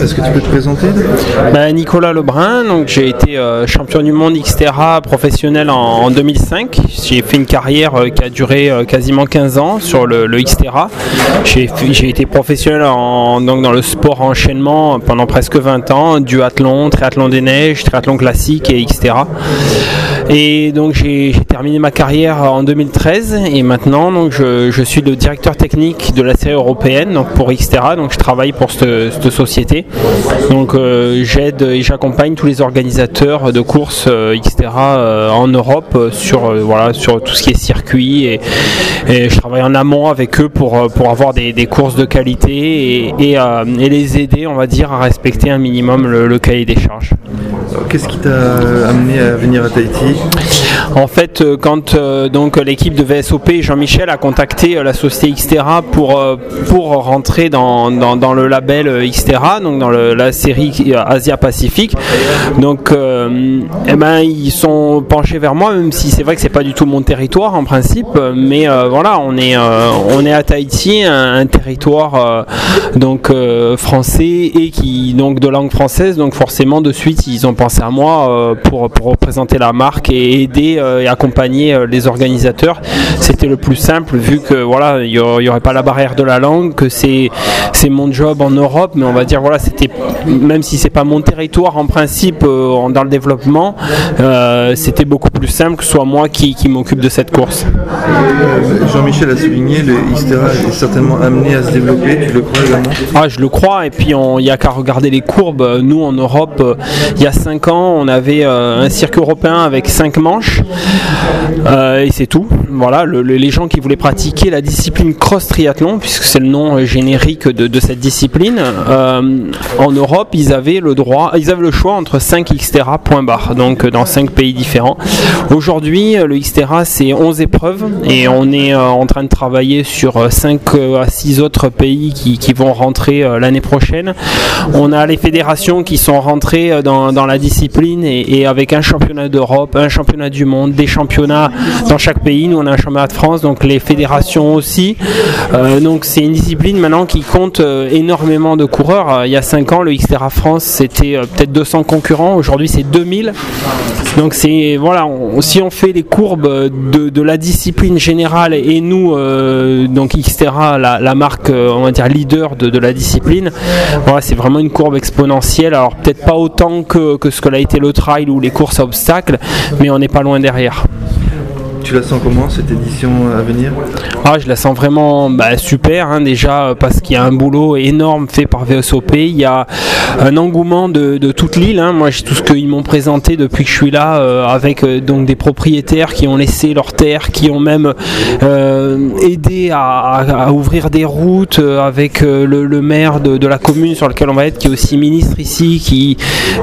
Est-ce que tu peux te présenter? Bah, Nicolas Lebrun, donc j'ai été euh, champion du monde Xterra professionnel en, 2005. J'ai fait une carrière euh, qui a duré euh, quasiment 15 ans sur le, Xterra. J'ai été professionnel donc dans le sport enchaînement pendant presque 20 ans, duathlon, triathlon des neiges, triathlon classique et Xterra. Et donc j'ai terminé ma carrière en 2013 et maintenant donc je, suis le directeur technique de la série européenne donc pour Xterra. Donc je travaille pour cette, société. Donc euh, j'aide et j'accompagne tous les organisateurs de courses euh, Xterra euh, en Europe sur voilà sur tout ce qui est circuit et, je travaille en amont avec eux pour, pour avoir des, courses de qualité et, et, les aider on va dire à respecter un minimum le cahier des charges. Qu'est-ce qui t'a amené à venir à Tahiti? Bye. En fait, euh, quand euh, donc l'équipe de VSOP, Jean-Michel a contacté euh, la société Xterra pour, pour rentrer dans, dans, le label Xterra, donc dans la série Asia Pacifique. Donc, eh ben, ils sont penchés vers moi, même si c'est vrai que c'est pas du tout mon territoire en principe, mais voilà, on est, on est à Tahiti, un, territoire donc français et qui donc de langue française, donc forcément de suite ils ont pensé à moi euh, pour, représenter la marque et aider euh, et accompagner euh, les organisateurs. C'était le plus simple vu que voilà, il n'y aurait pas la barrière de la langue, que c'est mon job en Europe, mais on va dire voilà, c'était même si c'est pas mon territoire en principe dans le développement, c'était beaucoup plus simple que ce soit moi qui, qui m'occupe de cette course. Jean-Michel a souligné, le Xterra est certainement amené à se développer, tu le crois également? Ah, je le crois, et puis il n'y a qu'à regarder les courbes. Nous en Europe, il y a 5 ans, on avait euh, un circuit européen avec 5 manches euh, et c'est tout. Voilà, les gens qui voulaient pratiquer la discipline cross triathlon, puisque c'est le nom euh, générique de, cette discipline, en Europe, ils avaient le droit, ils avaient le choix entre 5 Xterra point barre, donc dans 5 pays différents. Aujourd'hui, le Xterra c'est 11 épreuves et on est en train de travailler sur 5 à 6 autres pays qui, vont rentrer l'année prochaine. On a les fédérations qui sont rentrées dans la discipline et, avec un championnat d'Europe, un championnat du monde, des championnats dans chaque pays. Nous, on a un championnat de France, donc les fédérations aussi. Euh, donc c'est une discipline maintenant qui compte euh, énormément de coureurs. Euh, il y a 5 ans, le Xterra France, c'était peut-être 200 concurrents. Aujourd'hui, c'est 2000. Donc c'est voilà, si on fait les courbes de, la discipline générale et nous, donc Xterra, la, marque, on va dire leader de, la discipline, voilà, c'est vraiment une courbe exponentielle. Alors peut-être pas autant que, que ce que l'a été le trail ou les courses à obstacles, mais on n'est pas loin derrière. Tu la sens comment cette édition à venir? Ah, Je la sens vraiment bah, super, hein, déjà euh, parce qu'il y a un boulot énorme fait par VSOP, il y a un engouement de, toute l'île. Hein. Moi, tout ce qu'ils m'ont présenté depuis que je suis là, euh, avec euh, donc des propriétaires qui ont laissé leurs terres, qui ont même aidé à, ouvrir des routes avec le, maire de, la commune sur lequel on va être, qui est aussi ministre ici, qui,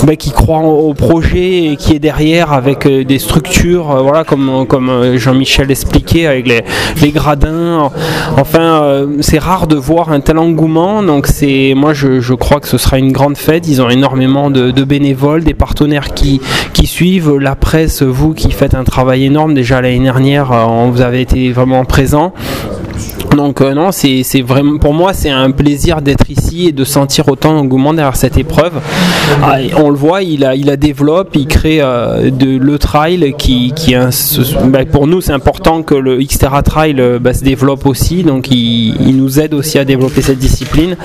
bah, qui croit au projet et qui est derrière avec des structures, voilà, comme, comme Jean-Michel expliquait avec les, gradins. Enfin, euh, c'est rare de voir un tel engouement. Donc, c'est moi, je, crois que ce sera une grande fête. Ils ont énormément de, bénévoles, des partenaires qui, suivent, la presse, vous qui faites un travail énorme. Déjà l'année dernière, euh, vous avez été vraiment présent. Donc euh, non, c'est vraiment pour moi c'est un plaisir d'être ici et de sentir autant d'engouement derrière cette épreuve. Ah, on le voit, il a il a développe, il crée euh, de le trail qui bah, pour nous c'est important que le Xterra Trail euh, bah, se développe aussi, donc il, nous aide aussi à développer cette discipline.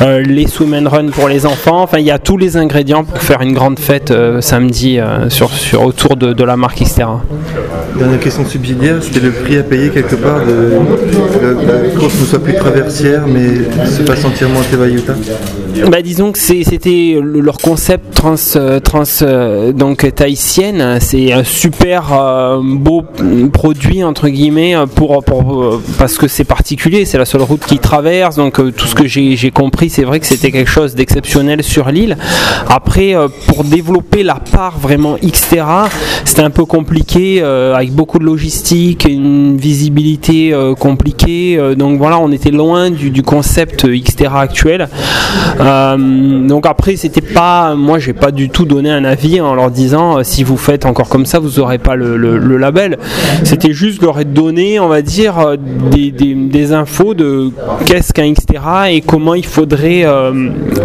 les swim run pour les enfants, enfin il y a tous les ingrédients pour faire une grande fête samedi sur, sur autour de, de la marque Xterra. Dernière question subsidiaire, c'était le prix à payer quelque part de la course ne soit plus traversière, mais se passe entièrement à Bah, Disons que c'était leur concept trans, euh, trans euh, donc tahitienne. C'est un super euh, beau produit, entre guillemets, pour, pour parce que c'est particulier, c'est la seule route qui traverse. Donc tout ce que j'ai compris, c'est vrai que c'était quelque chose d'exceptionnel sur l'île. Après, pour développer la part vraiment Xterra, c'était un peu compliqué, avec beaucoup de logistique, une visibilité compliquée donc voilà, on était loin du, concept Xterra actuel. Donc après, c'était pas, moi, j'ai pas du tout donné un avis en leur disant si vous faites encore comme ça, vous aurez pas le, label. C'était juste leur donner, on va dire, des, infos de qu'est-ce qu'un Xterra et comment il faudrait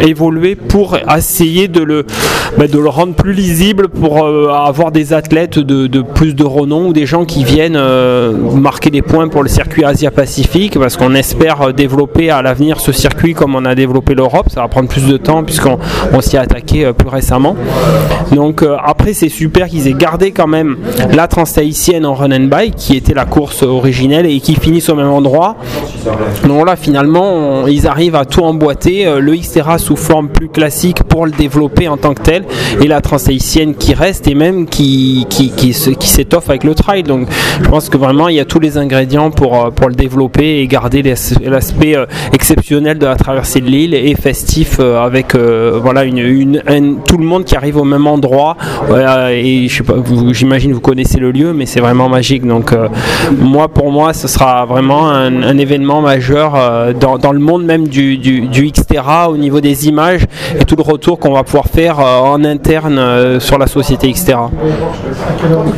évoluer pour essayer de le, bah, de le rendre plus lisible pour euh, avoir des athlètes de, plus de renom ou des gens qui viennent euh, marquer des points pour le circuit Asia-Pacifique parce qu'on espère euh, développer à l'avenir ce circuit comme on a développé l'Europe. Prendre plus de temps puisqu'on s'y est attaqué plus récemment. Donc après c'est super qu'ils aient gardé quand même la transhaïtienne en run and bike qui était la course originelle et qui finissent au même endroit. Donc là finalement ils arrivent à tout emboîter. Le Xterra sous forme plus classique pour le développer en tant que tel et la transhaïtienne qui reste et même qui, qui, qui, qui s'étoffe avec le trail. Donc je pense que vraiment il y a tous les ingrédients pour, euh, pour le développer et garder l'aspect euh, exceptionnel de la traversée de l'île et festif euh, avec voilà une, une, tout le monde qui arrive au même endroit. et je sais pas, j'imagine vous connaissez le lieu, mais c'est vraiment magique. Donc moi pour moi ce sera vraiment un, événement majeur dans, le monde même du, du, du Xterra au niveau des images et tout le retour qu'on va pouvoir faire en interne euh, sur la société. Ok,